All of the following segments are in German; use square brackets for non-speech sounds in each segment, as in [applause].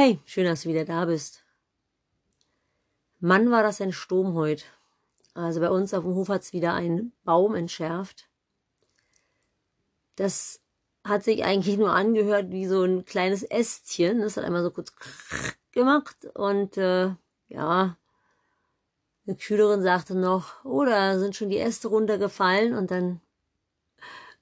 Hey, schön, dass du wieder da bist. Mann, war das ein Sturm heute. Also bei uns auf dem Hof hat's wieder einen Baum entschärft. Das hat sich eigentlich nur angehört wie so ein kleines Ästchen. Das hat einmal so kurz gemacht und äh, ja, eine Schülerin sagte noch, oh, da sind schon die Äste runtergefallen und dann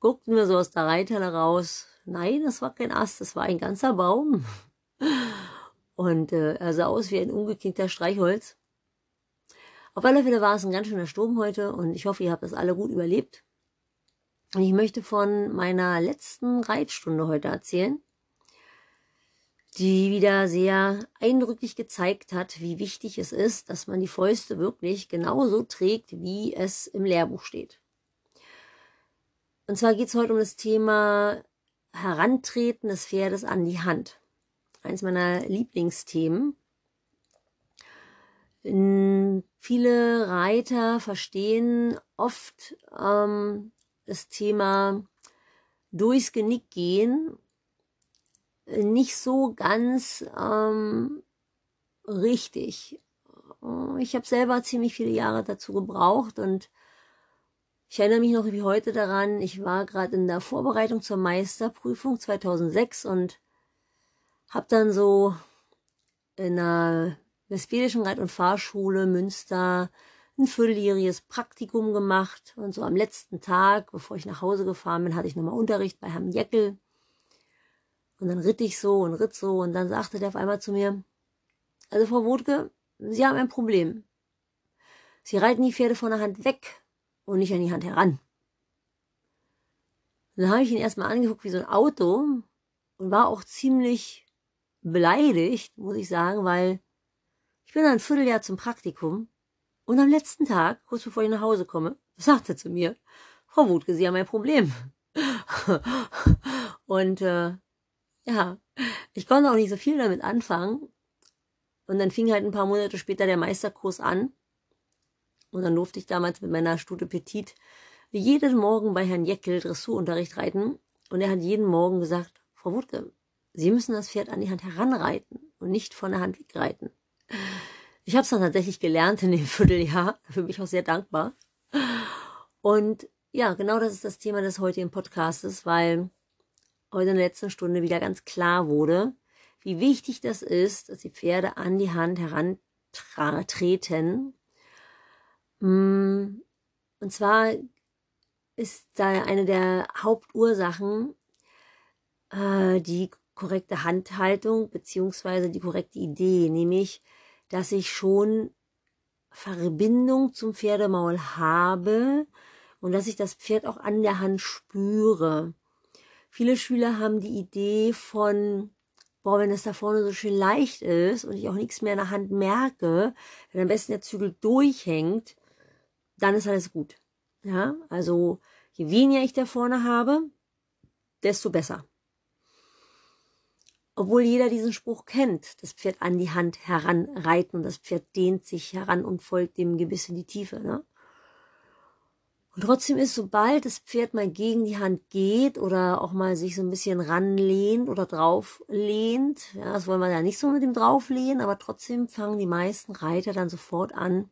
guckten wir so aus der Reithalle raus. Nein, das war kein Ast, das war ein ganzer Baum. Und äh, er sah aus wie ein umgeknickter Streichholz. Auf alle Fälle war es ein ganz schöner Sturm heute und ich hoffe, ihr habt das alle gut überlebt. Und ich möchte von meiner letzten Reitstunde heute erzählen, die wieder sehr eindrücklich gezeigt hat, wie wichtig es ist, dass man die Fäuste wirklich genauso trägt, wie es im Lehrbuch steht. Und zwar geht es heute um das Thema Herantreten des Pferdes an die Hand. Eins meiner Lieblingsthemen. Viele Reiter verstehen oft ähm, das Thema durchs Genick gehen nicht so ganz ähm, richtig. Ich habe selber ziemlich viele Jahre dazu gebraucht und ich erinnere mich noch wie heute daran, ich war gerade in der Vorbereitung zur Meisterprüfung 2006 und habe dann so in einer Westfälischen Reit- und Fahrschule Münster ein vierteljähriges Praktikum gemacht und so am letzten Tag, bevor ich nach Hause gefahren bin, hatte ich nochmal Unterricht bei Herrn Jeckel und dann ritt ich so und ritt so und dann sagte der auf einmal zu mir, also Frau Wodke, Sie haben ein Problem. Sie reiten die Pferde von der Hand weg und nicht an die Hand heran. dann habe ich ihn erstmal angeguckt wie so ein Auto und war auch ziemlich beleidigt, muss ich sagen, weil ich bin ein Vierteljahr zum Praktikum und am letzten Tag, kurz bevor ich nach Hause komme, sagte er zu mir, Frau Wutke, Sie haben ein Problem. [laughs] und äh, ja, ich konnte auch nicht so viel damit anfangen. Und dann fing halt ein paar Monate später der Meisterkurs an. Und dann durfte ich damals mit meiner Stute Petit jeden Morgen bei Herrn Jeckel Dressurunterricht reiten. Und er hat jeden Morgen gesagt, Frau Wutke, Sie müssen das Pferd an die Hand heranreiten und nicht von der Hand wegreiten. Ich habe es dann tatsächlich gelernt in dem [laughs] Vierteljahr, dafür bin ich auch sehr dankbar. Und ja, genau das ist das Thema des heutigen Podcastes, weil heute in der letzten Stunde wieder ganz klar wurde, wie wichtig das ist, dass die Pferde an die Hand herantreten Mm, und zwar ist da eine der Hauptursachen äh, die korrekte Handhaltung beziehungsweise die korrekte Idee, nämlich, dass ich schon Verbindung zum Pferdemaul habe und dass ich das Pferd auch an der Hand spüre. Viele Schüler haben die Idee von, boah, wenn es da vorne so schön leicht ist und ich auch nichts mehr in der Hand merke, wenn am besten der Zügel durchhängt, dann ist alles gut. Ja, also je weniger ich da vorne habe, desto besser. Obwohl jeder diesen Spruch kennt, das Pferd an die Hand heranreiten das Pferd dehnt sich heran und folgt dem Gebiss in die Tiefe. Ne? Und trotzdem ist, sobald das Pferd mal gegen die Hand geht oder auch mal sich so ein bisschen ranlehnt oder drauflehnt, ja, das wollen wir ja nicht so mit dem drauflehnen, aber trotzdem fangen die meisten Reiter dann sofort an,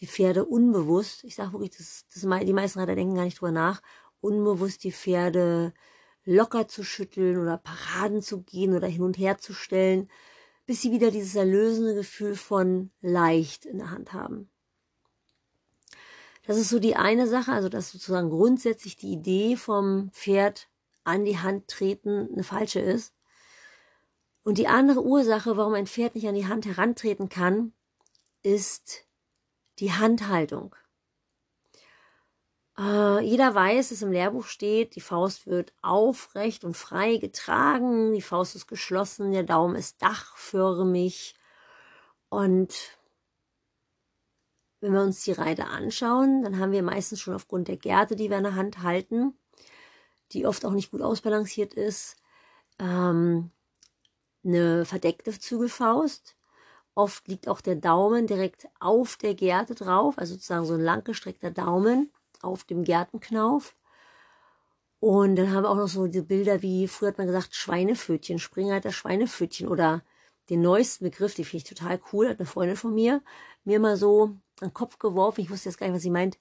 die Pferde unbewusst, ich sage wirklich, das, das, die meisten Reiter denken gar nicht drüber nach, unbewusst die Pferde locker zu schütteln oder Paraden zu gehen oder hin und her zu stellen, bis sie wieder dieses erlösende Gefühl von leicht in der Hand haben. Das ist so die eine Sache, also dass sozusagen grundsätzlich die Idee vom Pferd an die Hand treten eine falsche ist. Und die andere Ursache, warum ein Pferd nicht an die Hand herantreten kann, ist die Handhaltung. Äh, jeder weiß, dass im Lehrbuch steht, die Faust wird aufrecht und frei getragen, die Faust ist geschlossen, der Daumen ist dachförmig. Und wenn wir uns die Reiter anschauen, dann haben wir meistens schon aufgrund der Gerte, die wir in der Hand halten, die oft auch nicht gut ausbalanciert ist, ähm, eine verdeckte Zügelfaust. Oft liegt auch der Daumen direkt auf der Gerte drauf, also sozusagen so ein langgestreckter Daumen auf dem Gertenknauf. Und dann haben wir auch noch so die Bilder wie, früher hat man gesagt, Schweinepfötchen, Springreiter Schweinepfötchen oder den neuesten Begriff, die finde ich total cool, hat eine Freundin von mir mir mal so an den Kopf geworfen, ich wusste jetzt gar nicht, was sie meint,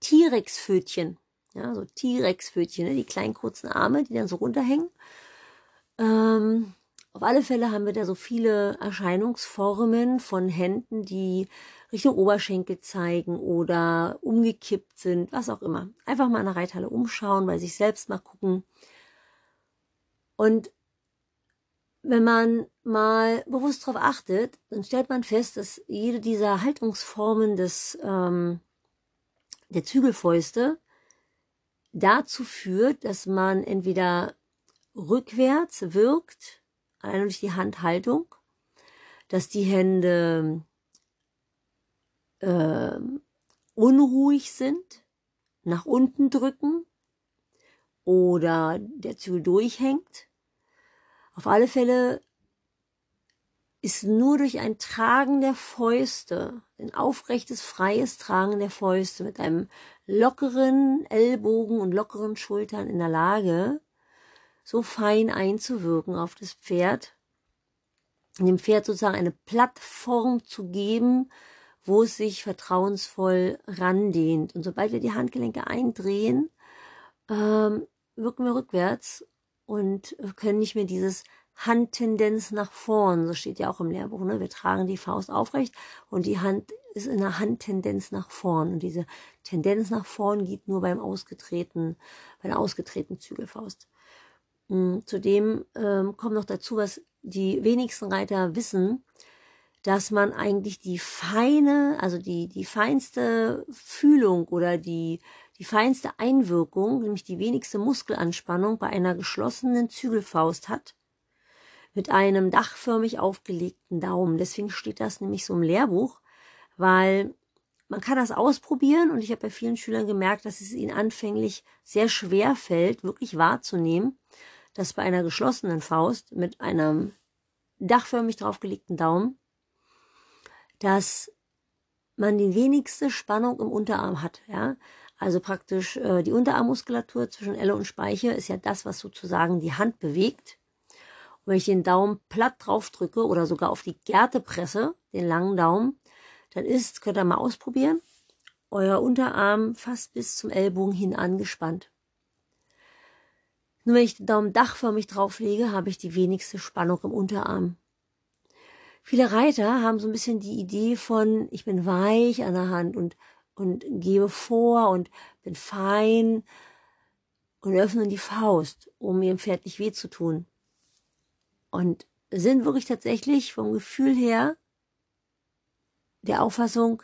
T-Rex-Pfötchen. Ja, so T-Rex-Pfötchen, ne? die kleinen kurzen Arme, die dann so runterhängen. Ähm, auf alle Fälle haben wir da so viele Erscheinungsformen von Händen, die Richtung Oberschenkel zeigen oder umgekippt sind, was auch immer. Einfach mal in der Reithalle umschauen, bei sich selbst mal gucken. Und wenn man mal bewusst darauf achtet, dann stellt man fest, dass jede dieser Haltungsformen des, ähm, der Zügelfäuste dazu führt, dass man entweder rückwärts wirkt, allein durch die Handhaltung, dass die Hände äh, unruhig sind, nach unten drücken oder der Zügel durchhängt. Auf alle Fälle ist nur durch ein Tragen der Fäuste, ein aufrechtes, freies Tragen der Fäuste mit einem lockeren Ellbogen und lockeren Schultern in der Lage, so fein einzuwirken auf das Pferd, dem Pferd sozusagen eine Plattform zu geben, wo es sich vertrauensvoll randehnt. Und sobald wir die Handgelenke eindrehen, ähm, wirken wir rückwärts und können nicht mehr dieses Handtendenz nach vorn, so steht ja auch im Lehrbuch, ne? wir tragen die Faust aufrecht und die Hand ist in der Handtendenz nach vorn und diese Tendenz nach vorn geht nur beim ausgetretenen, bei der ausgetretenen Zügelfaust. Hm, zudem ähm, kommt noch dazu, was die wenigsten Reiter wissen, dass man eigentlich die feine, also die, die feinste Fühlung oder die, die feinste Einwirkung, nämlich die wenigste Muskelanspannung bei einer geschlossenen Zügelfaust hat, mit einem dachförmig aufgelegten Daumen. Deswegen steht das nämlich so im Lehrbuch, weil man kann das ausprobieren und ich habe bei vielen Schülern gemerkt, dass es ihnen anfänglich sehr schwer fällt, wirklich wahrzunehmen, dass bei einer geschlossenen Faust mit einem dachförmig draufgelegten Daumen, dass man die wenigste Spannung im Unterarm hat. Ja? Also praktisch äh, die Unterarmmuskulatur zwischen Elle und Speiche ist ja das, was sozusagen die Hand bewegt. Und wenn ich den Daumen platt drauf drücke oder sogar auf die Gerte presse, den langen Daumen, dann ist, könnt ihr mal ausprobieren, euer Unterarm fast bis zum Ellbogen hin angespannt. Nur wenn ich den Daumen dachförmig drauflege, habe ich die wenigste Spannung im Unterarm. Viele Reiter haben so ein bisschen die Idee von, ich bin weich an der Hand und, und gebe vor und bin fein und öffnen die Faust, um ihrem Pferd nicht weh zu tun. Und sind wirklich tatsächlich vom Gefühl her der Auffassung,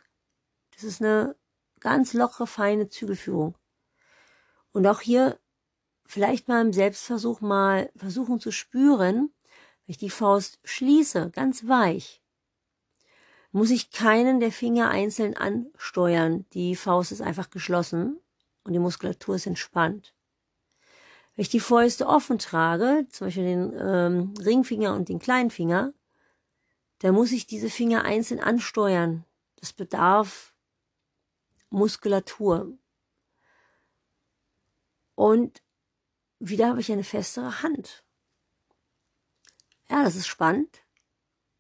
das ist eine ganz lockere, feine Zügelführung. Und auch hier vielleicht mal im Selbstversuch mal versuchen zu spüren, wenn ich die Faust schließe, ganz weich, muss ich keinen der Finger einzeln ansteuern. Die Faust ist einfach geschlossen und die Muskulatur ist entspannt. Wenn ich die Fäuste offen trage, zum Beispiel den ähm, Ringfinger und den kleinen Finger, dann muss ich diese Finger einzeln ansteuern. Das bedarf Muskulatur. Und wieder habe ich eine festere Hand. Ja, das ist spannend.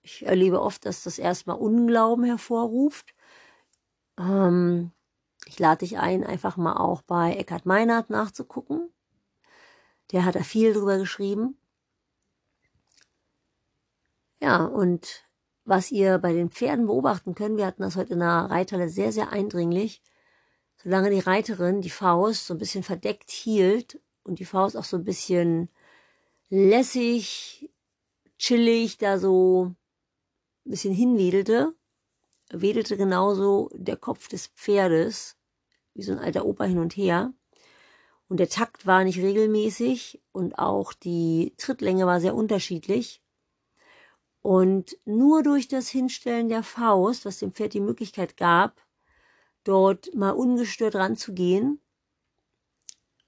Ich erlebe oft, dass das erstmal Unglauben hervorruft. Ähm, ich lade dich ein, einfach mal auch bei Eckhard Meinert nachzugucken. Der hat da viel drüber geschrieben. Ja, und was ihr bei den Pferden beobachten könnt, wir hatten das heute in der Reithalle sehr, sehr eindringlich, solange die Reiterin die Faust so ein bisschen verdeckt hielt und die Faust auch so ein bisschen lässig, chillig da so ein bisschen hinwedelte, wedelte genauso der Kopf des Pferdes, wie so ein alter Opa hin und her. Und der Takt war nicht regelmäßig und auch die Trittlänge war sehr unterschiedlich. Und nur durch das Hinstellen der Faust, was dem Pferd die Möglichkeit gab, dort mal ungestört ranzugehen,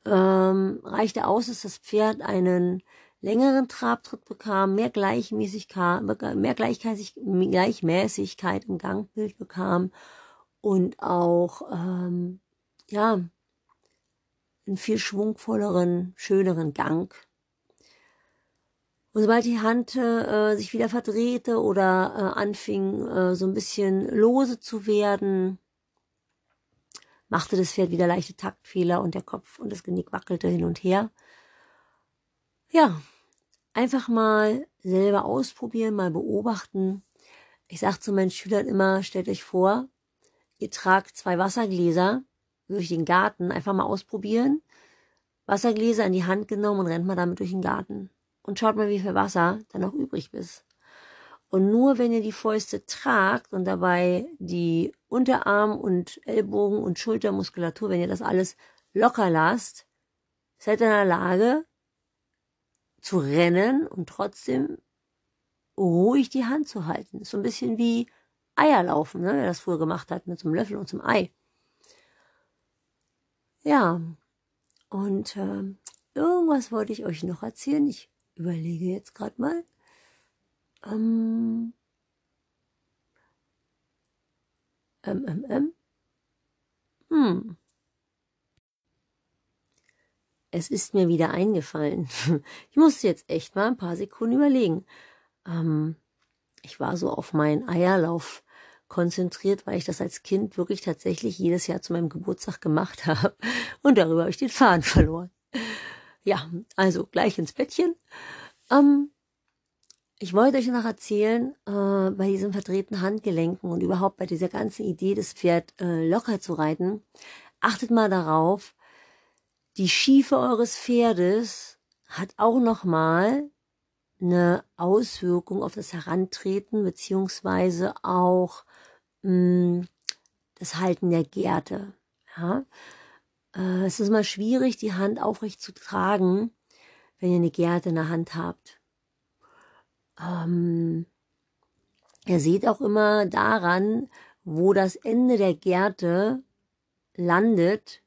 ähm, reichte aus, dass das Pferd einen längeren Trabtritt bekam, mehr Gleichmäßigkeit, mehr Gleichmäßigkeit im Gangbild bekam und auch ähm, ja einen viel schwungvolleren, schöneren Gang. Und sobald die Hand äh, sich wieder verdrehte oder äh, anfing, äh, so ein bisschen lose zu werden, machte das Pferd wieder leichte Taktfehler und der Kopf und das Genick wackelte hin und her. Ja, einfach mal selber ausprobieren, mal beobachten. Ich sage zu meinen Schülern immer, stellt euch vor, ihr tragt zwei Wassergläser durch den Garten, einfach mal ausprobieren. Wassergläser in die Hand genommen und rennt mal damit durch den Garten. Und schaut mal, wie viel Wasser dann noch übrig ist. Und nur wenn ihr die Fäuste tragt und dabei die Unterarm- und Ellbogen- und Schultermuskulatur, wenn ihr das alles locker lasst, seid in der Lage zu rennen und trotzdem ruhig die Hand zu halten. So ein bisschen wie Eierlaufen, ne? wer das früher gemacht hat mit so einem Löffel und zum Ei. Ja, und äh, irgendwas wollte ich euch noch erzählen. Ich überlege jetzt gerade mal. Ähm, ähm. Hm. Es ist mir wieder eingefallen. [laughs] Ich musste jetzt echt mal ein paar Sekunden überlegen. Ähm, ich war so auf meinen Eierlauf konzentriert, weil ich das als Kind wirklich tatsächlich jedes Jahr zu meinem Geburtstag gemacht [laughs] habe. Und darüber habe ich den Faden verloren. Ja, also gleich ins Bettchen. Ähm, ich wollte euch noch erzählen, äh, bei diesen verdrehten Handgelenken und überhaupt bei dieser ganzen Idee, das Pferd äh, locker zu reiten, achtet mal darauf, die Schiefe eures Pferdes hat auch nochmal eine Auswirkung auf das Herantreten beziehungsweise auch mh, hm, das Halten der Gerte. Ja? Äh, es ist mal schwierig, die Hand aufrecht zu tragen, wenn ihr eine Gerte in der Hand habt. Ähm, ihr seht auch immer daran, wo das Ende der Gerte landet,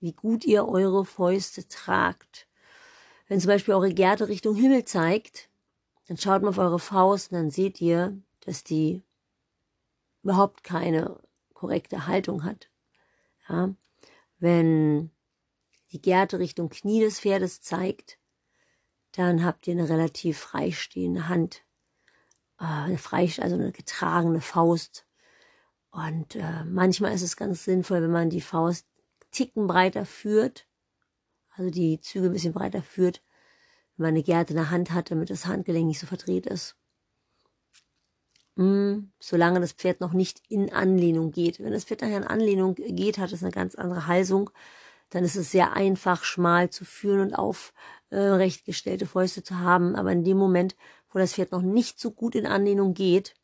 wie gut ihr eure Fäuste tragt. Wenn zum Beispiel eure Gerte Richtung Himmel zeigt, dann schaut mal auf eure Faust und dann seht ihr, dass die überhaupt keine korrekte Haltung hat. Ja? Wenn die Gerte Richtung Knie des Pferdes zeigt, dann habt ihr eine relativ freistehende Hand. Äh, eine frei, also eine getragene Faust. Und äh, manchmal ist es ganz sinnvoll, wenn man die Faust Ticken breiter führt, also die Züge ein bisschen breiter führt, wenn man eine Gerte in der Hand hat, damit das Handgelenk nicht so verdreht ist. Mm, solange das Pferd noch nicht in Anlehnung geht. Wenn das Pferd nachher in Anlehnung geht, hat es eine ganz andere Halsung. Dann ist es sehr einfach, schmal zu führen und aufrecht gestellte Fäuste zu haben. Aber in dem Moment, wo das Pferd noch nicht so gut in Anlehnung geht,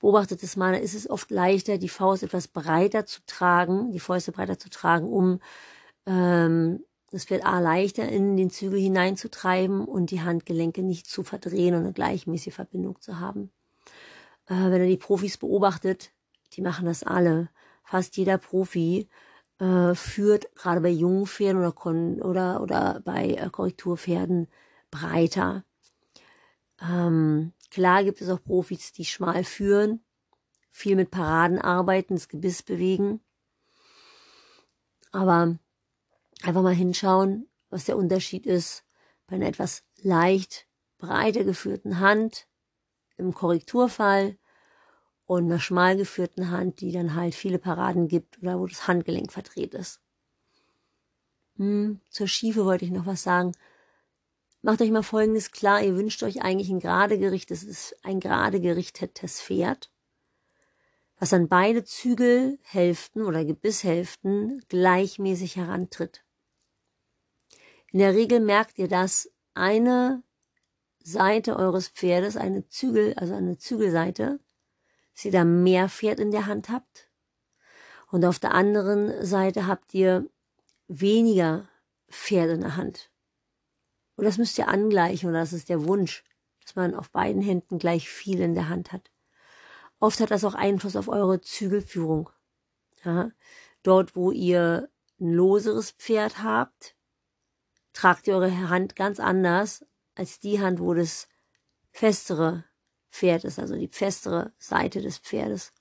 beobachtet es mal, ist es oft leichter, die Faust etwas breiter zu tragen, die Fäuste breiter zu tragen, um ähm, das Pferd A leichter in den Zügel hineinzutreiben und die Handgelenke nicht zu verdrehen und eine gleichmäßige Verbindung zu haben. Äh, wenn er die Profis beobachtet, die machen das alle. Fast jeder Profi äh, führt gerade bei jungen Pferden oder, oder, oder bei äh, Korrekturpferden breiter. Ähm, klar gibt es auch Profis, die schmal führen, viel mit Paraden arbeiten, das Gebiss bewegen. Aber einfach mal hinschauen, was der Unterschied ist bei einer etwas leicht breiter geführten Hand im Korrekturfall und einer schmal geführten Hand, die dann halt viele Paraden gibt oder wo das Handgelenk verdreht ist. Hm, zur Schiefe wollte ich noch was sagen. Macht euch mal Folgendes klar, ihr wünscht euch eigentlich ein gerade Gericht, das ist ein gerade gerichtetes Pferd, was an beide Zügelhälften oder Gebisshälften gleichmäßig herantritt. In der Regel merkt ihr, dass eine Seite eures Pferdes, eine Zügel, also eine Zügelseite, ihr da mehr Pferd in der Hand habt. Und auf der anderen Seite habt ihr weniger Pferd in der Hand. Und das müsst ihr angleichen, oder das ist der Wunsch, dass man auf beiden Händen gleich viel in der Hand hat. Oft hat das auch Einfluss auf eure Zügelführung. Ja, dort, wo ihr ein loseres Pferd habt, tragt ihr eure Hand ganz anders als die Hand, wo das festere Pferd ist, also die festere Seite des Pferdes.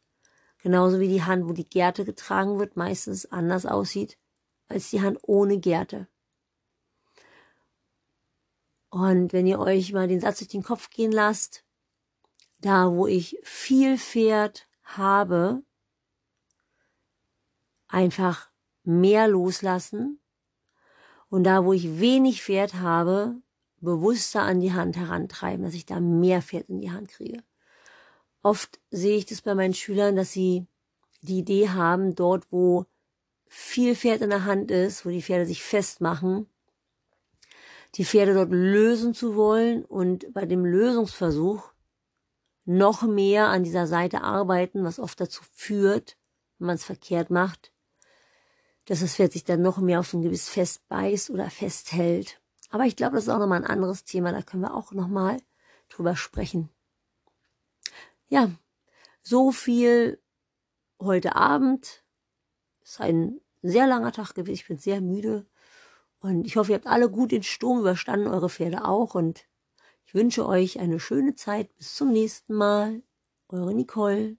Genauso wie die Hand, wo die Gerte getragen wird, meistens anders aussieht als die Hand ohne Gerte. Und wenn ihr euch mal den Satz durch den Kopf gehen lasst, da wo ich viel Pferd habe, einfach mehr loslassen und da wo ich wenig Pferd habe, bewusster an die Hand herantreiben, dass ich da mehr Pferd in die Hand kriege. Oft sehe ich das bei meinen Schülern, dass sie die Idee haben, dort wo viel Pferd in der Hand ist, wo die Pferde sich festmachen, die Pferde dort lösen zu wollen und bei dem Lösungsversuch noch mehr an dieser Seite arbeiten, was oft dazu führt, wenn man es verkehrt macht, dass das Pferd sich dann noch mehr auf ein gewiss festbeißt oder festhält. Aber ich glaube, das ist auch nochmal ein anderes Thema, da können wir auch nochmal drüber sprechen. Ja, so viel heute Abend. Ist ein sehr langer Tag gewesen. Ich bin sehr müde. Und ich hoffe, ihr habt alle gut den Sturm überstanden, eure Pferde auch. Und ich wünsche euch eine schöne Zeit. Bis zum nächsten Mal. Eure Nicole.